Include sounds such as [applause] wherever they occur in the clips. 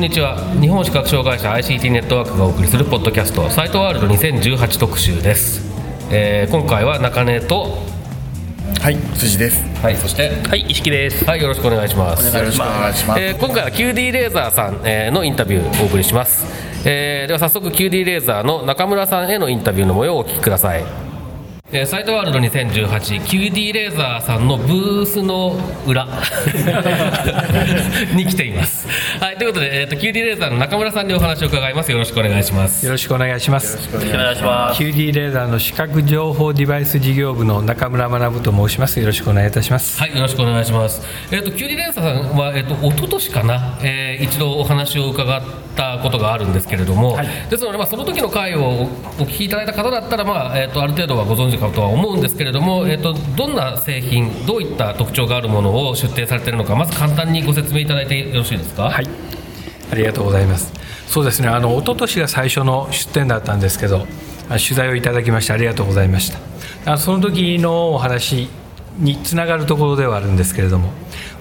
んにちは日本視覚障害者 ICT ネットワークがお送りするポッドキャストサイトワールド2018特集です、えー今回は中根とはい、辻です。はいそしてはい、石木です。はいよろしくお願いしますよろしくお願いします。えー今回は QD レーザーさん、えーのインタビューをお送りします、えーでは早速 QD レーザーの中村さんへのインタビューの模様をお聞きくださいえーサイトワールド 2018QD レーザーさんのブースの裏 [laughs] に来ています。はい、ということで、えー、と QD レーザーの中村さんにお話を伺います。よろしくお願いします。よろしくお願いします。お願いします。QD レーダーの視覚情報デバイス事業部の中村学と申します。よろしくお願いいたします。はい、よろしくお願いします。えっ、と、キュウリレンサさんは、えっ、と、一昨年かな、えー一度お話を伺ったことがあるんですけれども。ですので、まあ、その時の回をお聞きいただいた方だったら、まあ、えっ、と、ある程度はご存知かとは思うんですけれども。えっ、と、どんな製品、どういった特徴があるものを出展されているのか、まず簡単にご説明いただいてよろしいですか？はい。ありがとうございます。そうですね。あの一昨年が最初の出展だったんですけど、あ取材をいただきましてありがとうございました。あその時のお話につながるところではあるんですけれども、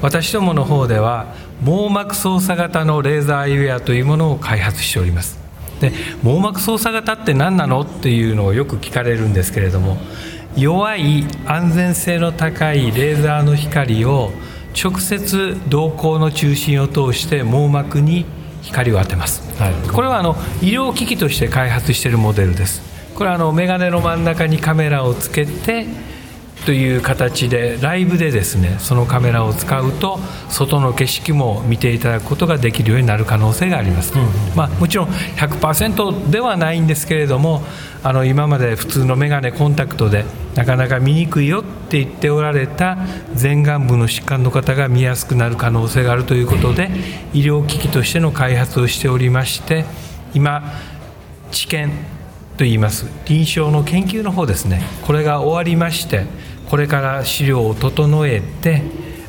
私どもの方では網膜操作型のレーザーアイウェアというものを開発しております。で網膜操作型って何なのっていうのをよく聞かれるんですけれども弱い安全性の高いレーザーの光を直接瞳孔の中心を通して網膜に光を当てます、はい。これはあの医療機器として開発しているモデルです。これはあのメガネの真ん中にカメラをつけてという形でライブでですねそのカメラを使うと外の景色も見ていただくことができるようになる可能性があります、まあ、もちろん100%ではないんですけれどもあの今まで普通のメガネコンタクトでなかなか見にくいよって言っておられた前眼部の疾患の方が見やすくなる可能性があるということで医療機器としての開発をしておりまして今治験といいます。臨床の研究の方ですね。これが終わりましてこれから資料を整えて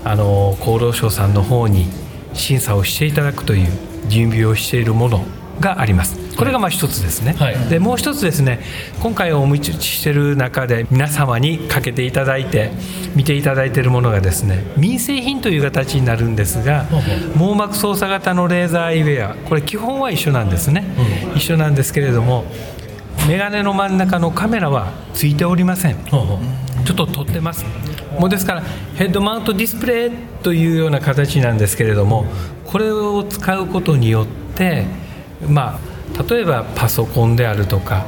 あの厚労省さんの方に審査をしていただくという準備をしているものがあります。これがまあ一つですね、はい。でもう一つですね。今回お持ちしている中で皆様にかけていただいて見ていただいているものがですね民生品という形になるんですが網膜操作型のレーザーアイウェア。これ基本は一緒なんですね、一緒なんですけれどもメガネの真ん中のカメラはついておりません。ちょっと撮ってます。もうですからヘッドマウントディスプレイというような形なんですけれどもこれを使うことによってまあ例えばパソコンであるとか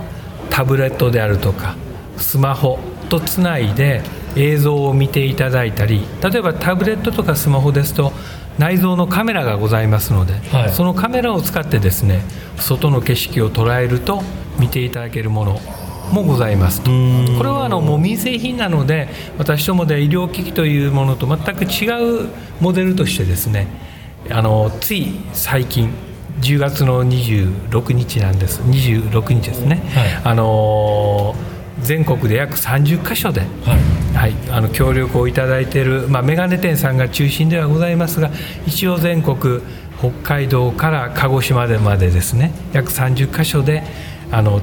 タブレットであるとかスマホとつないで映像を見ていただいたり例えばタブレットとかスマホですと内蔵のカメラがございますので、はい。そのカメラを使ってですね外の景色を捉えると見ていただけるものもございますと。これはあのもう民生品なので私どもで医療機器というものと全く違うモデルとしてですねあのつい最近10月の26日なんです。26日ですね、あの全国で約30カ所で、はい。あの協力をいただいている、まあ、メガネ店さんが中心ではございますが一応全国北海道から鹿児島でまでですね約30カ所であの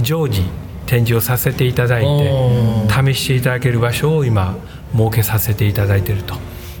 常時展示をさせていただいて試していただける場所を今設けさせていただいていると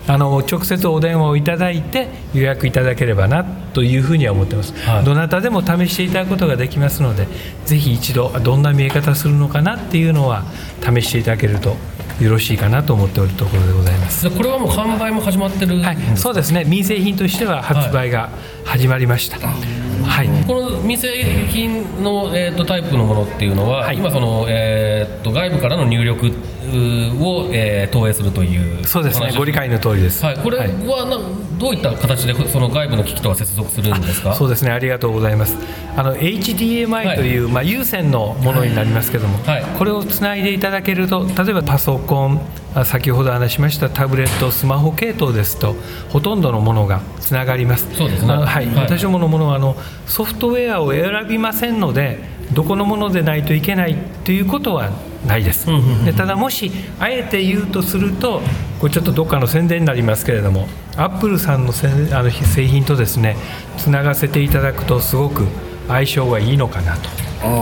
あの直接お電話をいただいて予約いただければなというふうには思ってます、はい。どなたでも試していただくことができますのでぜひ一度どんな見え方するのかなっていうのは試していただけるとよろしいかなと思っておるところでございます。でこれはもう販売も始まってるはい、そうですね。民生品としては発売が始まりました。はい、この民生品の、えー、とタイプのものっていうのは、はい。今その、えー、と外部からの入力を、えー投影するという。そうですね。ご理解の通りです。はい、これははいな、どういった形でその外部の機器とは接続するんですか？そうですね。ありがとうございます。あの HDMI という、まあ、有線のものになりますけども、はい。これをつないでいただけると例えばパソコンあ先ほど話しましたタブレットスマホ系統ですとほとんどのものがつながります。そうですね。はい。私どものものはあのソフトウェアを選びませんのでどこのものでないといけないということはないです、でただもしあえて言うとするとこれちょっとどっかの宣伝になりますけれどもアップルさんのせんあの製品とですねつながせていただくとすごく相性がいいのかなと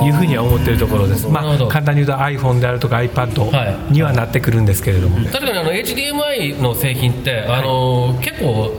いうふうには思っているところです、まあ、簡単に言うと iPhone であるとかはい。iPad にはなってくるんですけれども、確かにあの HDMI の製品って、あの結構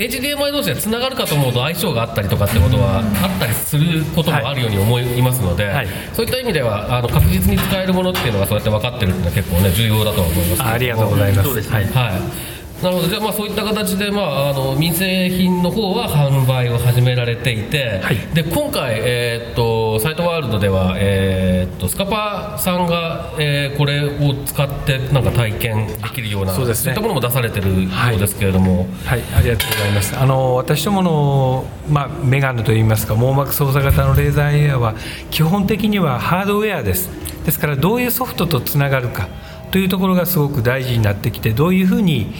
HDMI 同士でつながるかと思うと相性があったりとかってことはあったりすることもあるように思いますので、はい。そういった意味ではあの確実に使えるものっていうのがそうやって分かってるっていうのは結構ね重要だとは思いますありがとうございます。はいはいなるほど。じゃあまあそういった形で、まあ、あの民生品の方は販売を始められていて、はい。で今回、えーっとサイトワールドでは、えーっとスカパーさんが、えーこれを使ってなんか体験できるようなそうですね。いったものも出されてるようですけれども、はい、ありがとうございます。あの私どもの、まあ、メガネといいますか網膜操作型のレーザーエアは基本的にはハードウェアです。ですからどういうソフトとつながるかというところがすごく大事になってきてどういうふうに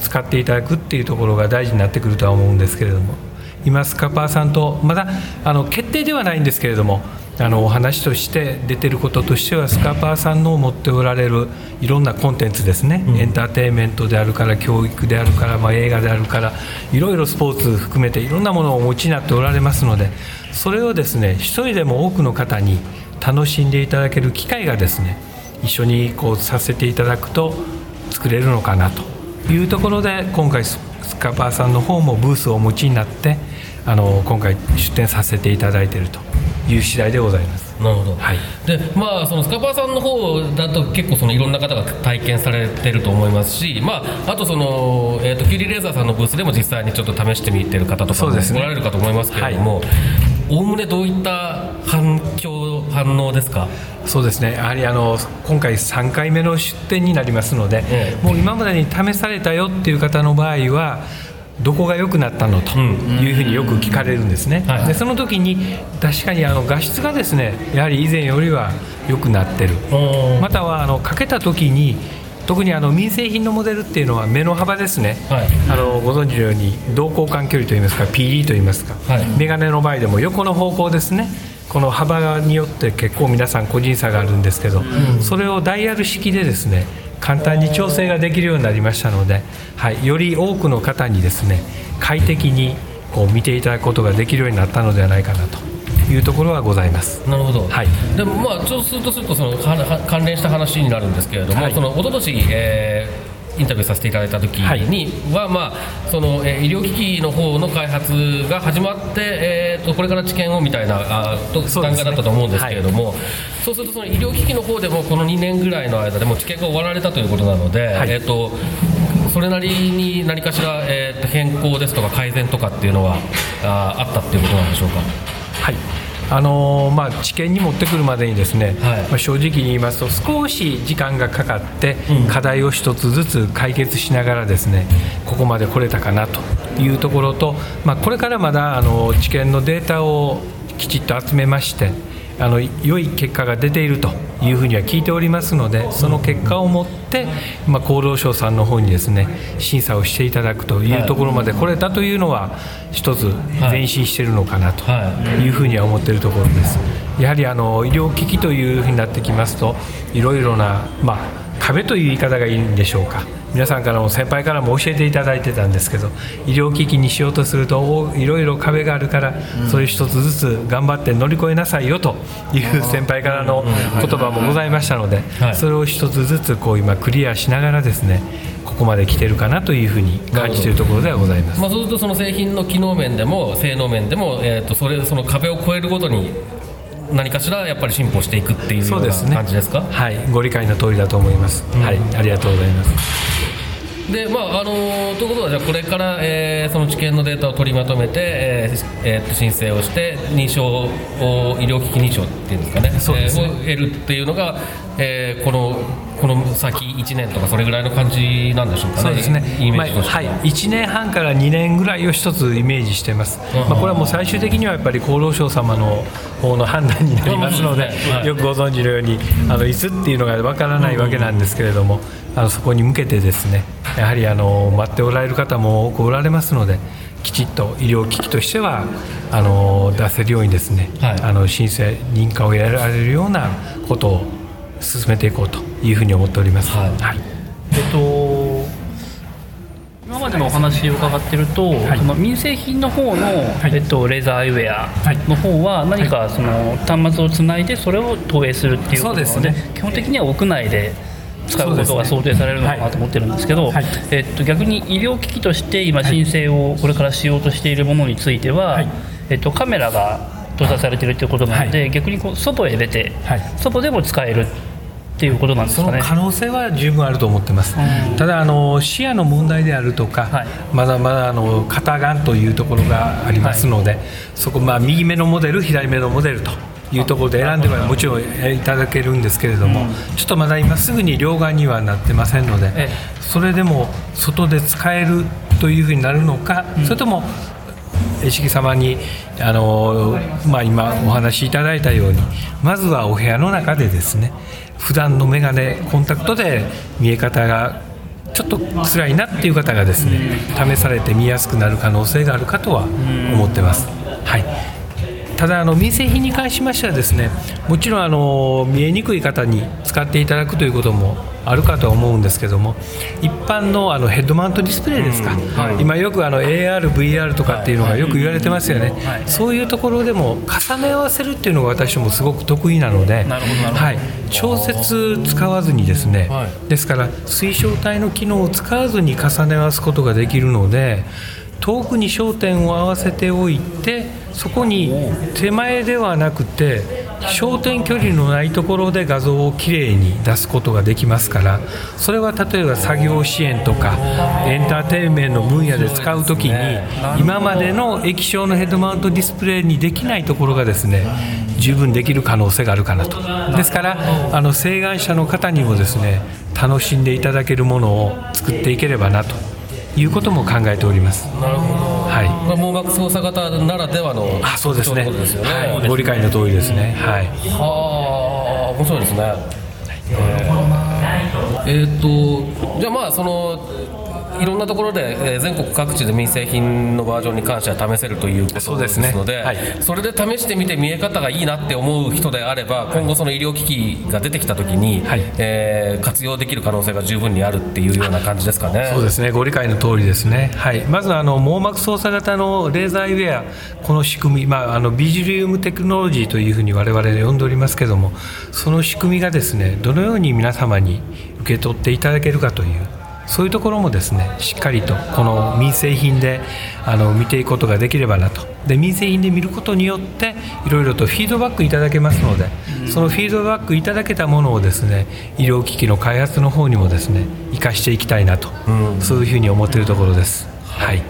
使っていただくっていうところが大事になってくるとは思うんですけれども今スカパーさんとまだあの決定ではないんですけれどもあのお話として出てることとしてはスカパーさんの持っておられるいろんなコンテンツですね、エンターテインメントであるから教育であるから、まあ、映画であるからいろいろスポーツ含めていろんなものをお持ちになっておられますのでそれをですね一人でも多くの方に楽しんでいただける機会がですね一緒にこうさせていただくと作れるのかなというところで今回ススカパーさんの方もブースをお持ちになってあの今回出展させていただいているという次第でございます。なるほど、はい。でまあそのスカパーさんの方だと結構そのいろんな方が体験されてると思いますし、まあ、あとその、えー、とキュリーレーザーさんのブースでも実際にちょっと試してみてる方とかもおられるかと思いますけれどもおおむねどういった反響反応ですか？そうですね。やはりあの今回3回目の出店になりますので、ええ。もう今までに試されたよっていう方の場合はどこが良くなったのというふうによく聞かれるんですね、はいでその時に確かにあの画質がですねやはり以前よりは良くなってる。またはあのかけた時に特にあの民生品のモデルっていうのは目の幅ですね、はい。あのご存知のように同交換距離といいますか PD といいますか、はい。メガネの場合でも横の方向ですね。この幅によって結構皆さん個人差があるんですけど、それをダイヤル式でですね簡単に調整ができるようになりましたので、はい、より多くの方にですね快適にこう見ていただくことができるようになったのではないかなというところはございます。なるほど、はい。でもまあそうするとするとそのはは関連した話になるんですけれども、はい。その一昨年、えーインタビューさせていただいた時には、まあそのえー医療機器の方の開発が始まって、えー、とこれから治験をみたいなあと段階だったと思うんですけれども、そうするとその医療機器の方でもこの2年ぐらいの間でもう治験が終わられたということなので、はい。えー、とそれなりに何かしら、えー、と変更ですとか改善とかっていうのはああったっていうことなんでしょうか？はいあのーまあ、治験に持ってくるまでにですね、はい。まあ、正直に言いますと少し時間がかかってうん。課題を一つずつ解決しながらですねここまで来れたかなというところと、まあ、これからまだあの治験のデータをきちっと集めましてあの良い結果が出ているというふうには聞いておりますのでその結果をもって、まあ、厚労省さんの方にですね審査をしていただくというところまで来れたというのは一つ前進しているのかなとはい。いうふうには思っているところです。やはりあの医療機器というふうになってきますといろいろな、まあ、壁という言い方がいいんでしょうか皆さんからも先輩からも教えていただいてたんですけど医療機器にしようとするとおいろいろ壁があるから、それ一つずつ頑張って乗り越えなさいよという先輩からの言葉もございましたので、はいそれを一つずつこう今クリアしながらですねここまで来てるかなというふうに感じているところではございます。まあ、そうするとその製品の機能面でも性能面でも、えー、とそれその壁を越えるごとに何かしらやっぱり進歩していくっていうような感じですかはい、ご理解の通りだと思います。はい、ありがとうございます。でまああのーということはじゃあこれから、えーその治験のデータを取りまとめて、えーえーと申請をして認証を医療機器認証っていうんですかね。そうですね。えーを得るっていうのがえー、このこの先1年とかそれぐらいの感じなんでしょうかね。そうですね。イメージとしては、まあはい、1年半から2年ぐらいを一つイメージしてます、まあ、これはもう最終的にはやっぱり厚労省様の方の判断になりますので、はい。よくご存知のようにあのいつっていうのがわからないわけなんですけれども、あのそこに向けてですねやはりあの待っておられる方も多くおられますのできちっと医療機器としてはあの出せるようにですね、はい。あの申請認可を得られるようなことを進めていこうというふうに思っております。はい。はい。えっと今までのお話を伺ってると、はい。その民生品の方の、えっと、レーザーアイウェアの方は何かその端末をつないでそれを投影するっていうことなのでそうです基本的には屋内で使うことが想定されるのかなと思ってるんですけど、はい。えっと、逆に医療機器として今申請をこれからしようとしているものについては、はい。えっと、カメラが搭載されているということなので、逆にこう外へ出て、はい。外でも使えるっていうことなんですかね。その可能性は十分あると思ってます、ただあの視野の問題であるとか、はい。まだまだあの片眼というところがありますので、そこ、まあ、右目のモデル、左目のモデルというところで選んではもちろんいただけるんですけれども、ちょっとまだ今すぐに両眼にはなってませんので、えそれでも外で使えるというふうになるのか、それとも絵式様にあの、まあ、今お話しいただいたようにまずはお部屋の中でですね普段の眼鏡コンタクトで見え方がちょっと辛いなっていう方がですね試されて見やすくなる可能性があるかとは思ってます。はいただあの民生品に関しましてはですねもちろんあの見えにくい方に使っていただくということもあるかとは思うんですけども一般のあのヘッドマウントディスプレイですか、今よくあの AR、VR とかっていうのがよく言われてますよね、そういうところでも重ね合わせるっていうのが私もすごく得意なのではい、調節使わずにですね、はですから水晶体の機能を使わずに重ね合わすことができるので遠くに焦点を合わせておいてそこに手前ではなくて焦点距離のないところで画像をきれいに出すことができますからそれは例えば作業支援とかエンターテインメントの分野で使う時に今までの液晶のヘッドマウントディスプレイにできないところがですね十分できる可能性があるかなと。ですからあの請願者の方にもですね楽しんでいただけるものを作っていければなということも考えております。なるほど。はい。まあ網膜操作型ならではのあそうですね。ですよね、はい、ご理解の通りですね。はい。はあ面白いですね。えーっとじゃあまあそのいろんなところで、えー全国各地で民生品のバージョンに関しては試せるということでですのではい。それで試してみて見え方がいいなって思う人であれば今後その医療機器が出てきた時に、はい。えー活用できる可能性が十分にあるっていうような感じですかね。そうですね、ご理解の通りですね、はい、まずあの網膜操作型のレーザーウェア、この仕組み、まあ、あのビジリウムテクノロジーというふうに我々呼んでおりますけれども、その仕組みがですねどのように皆様に受け取っていただけるかという。そういうところもですねしっかりとこの民生品であの見ていくことができればなと。で民生品で見ることによっていろいろとフィードバックいただけますので、そのフィードバックいただけたものをですね医療機器の開発の方にもですね生かしていきたいなと、そういうふうに思っているところです。はい。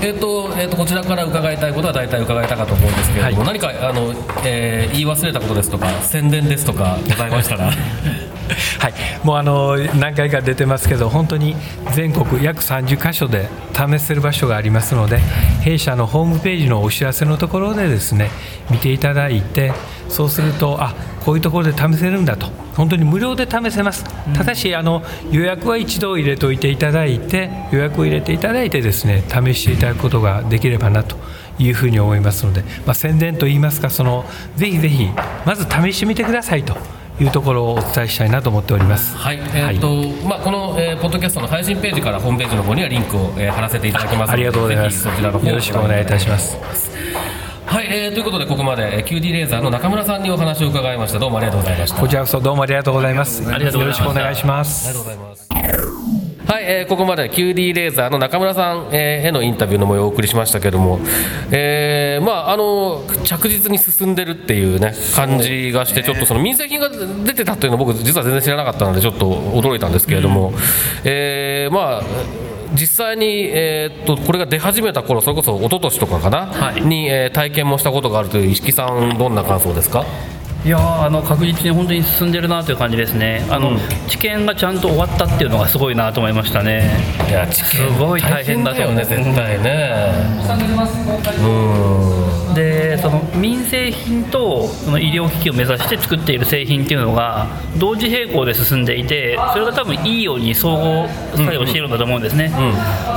えーとえー、とこちらから伺いたいことは大体伺えたかと思うんですけれども、は何かあの、えー言い忘れたことですとか宣伝ですとかございましたら [laughs] [laughs] はい、もうあの何回か出てますけど本当に全国約30カ所で試せる場所がありますので弊社のホームページのお知らせのところでですね見ていただいてそうするとあこういうところで試せるんだと。本当に無料で試せます、ただしあの予約は一度入れといていただいて予約を入れていただいてですね試していただくことができればなというふうに思いますので、まあ、宣伝といいますかそのぜひぜひまず試してみてくださいというところをお伝えしたいなと思っております。はい、えーとまあ、この、えーポッドキャストの配信ページからホームページの方にはリンクを、えー貼らせていただきますありがとうございます。ぜひそちらの方よろしくお願いいたします。はい、えーということでここまでえー QD レーザーの中村さんにお話を伺いましたどうもありがとうございましたこちらこそどうもありがとうございます。ありがとうございましたよろしくお願いします。ありがとうございます。はい、えーここまで QD レーザーの中村さん、えーへのインタビューの模様をお送りしましたけども、えーまああの着実に進んでるっていうね感じがしてちょっとその民生品が出てたっていうのを僕実は全然知らなかったのでちょっと驚いたんですけれども、えーまあ実際に、えーっとこれが出始めた頃それこそ一昨年とかかな、はい。に、えー体験もしたことがあるという石木さんどんな感想ですか？いやーあの確実に本当に進んでるなという感じですね。あの、うん。治験がちゃんと終わったっていうのがすごいなと思いましたね。いや地すごい大変だと思う。よね絶対ね。うん。でその民生品とその医療機器を目指して作っている製品っていうのが同時並行で進んでいてそれが多分いいように相互作用しているんだと思うんですね、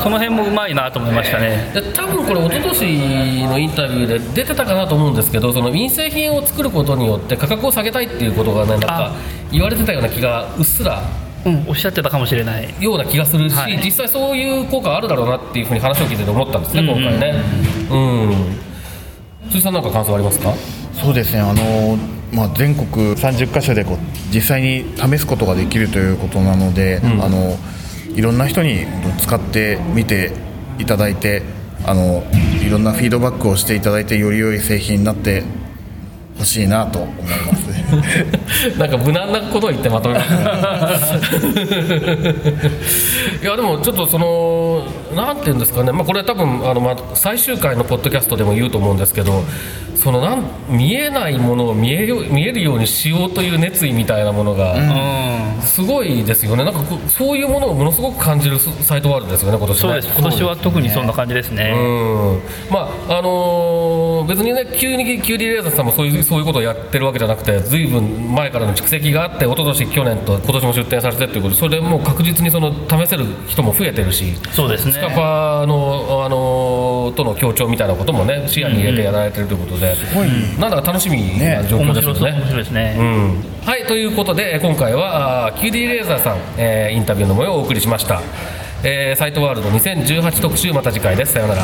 その辺もうまいなと思いましたね、で多分これ一昨年のインタビューで出てたかなと思うんですけどその民生品を作ることによって価格を下げたいっていうことがねなんかあ。言われてたような気がうっすらうん、おっしゃってたかもしれない。ような気がするし、はい。実際そういう効果あるだろうなっていうふうに話を聞いてて思ったんですね、今回ね。うん。辻さんなんか感想ありますか？そうですね。あの、まあ、全国30カ所でこう実際に試すことができるということなので、あのいろんな人に使ってみていただいてあのいろんなフィードバックをしていただいてより良い製品になってほしいなと思います [laughs] なんか無難なことを言ってまとめましたねいやでもちょっとそのなんていうんですかね、まあ、これ多分あの、まあ、最終回のポッドキャストでも言うと思うんですけどそのなん見えないものを見える見えるようにしようという熱意みたいなものが、うん。すごいですよね。なんかこうそういうものをものすごく感じるサイトワールドですよね今年ね。そうです。今年は特にそんな感じですね。うん。まああのー別にね急にキュウリレーザーさんもそういうそういうことをやってるわけじゃなくてずいぶん前からの蓄積があって一昨年去年と今年も出展されてっていうことでそれでもう確実にその試せる人も増えてるしそうですね。スカパーの、あのーとの協調みたいなこともね視野に入れてやられてるということで、なんだか楽しみな状況面ですよね。白そう面白いですね、うん。はいということで今回はあー QD レーザーさん、えーインタビューの模様をお送りしました、えーサイトワールド2018特集また次回です。さようなら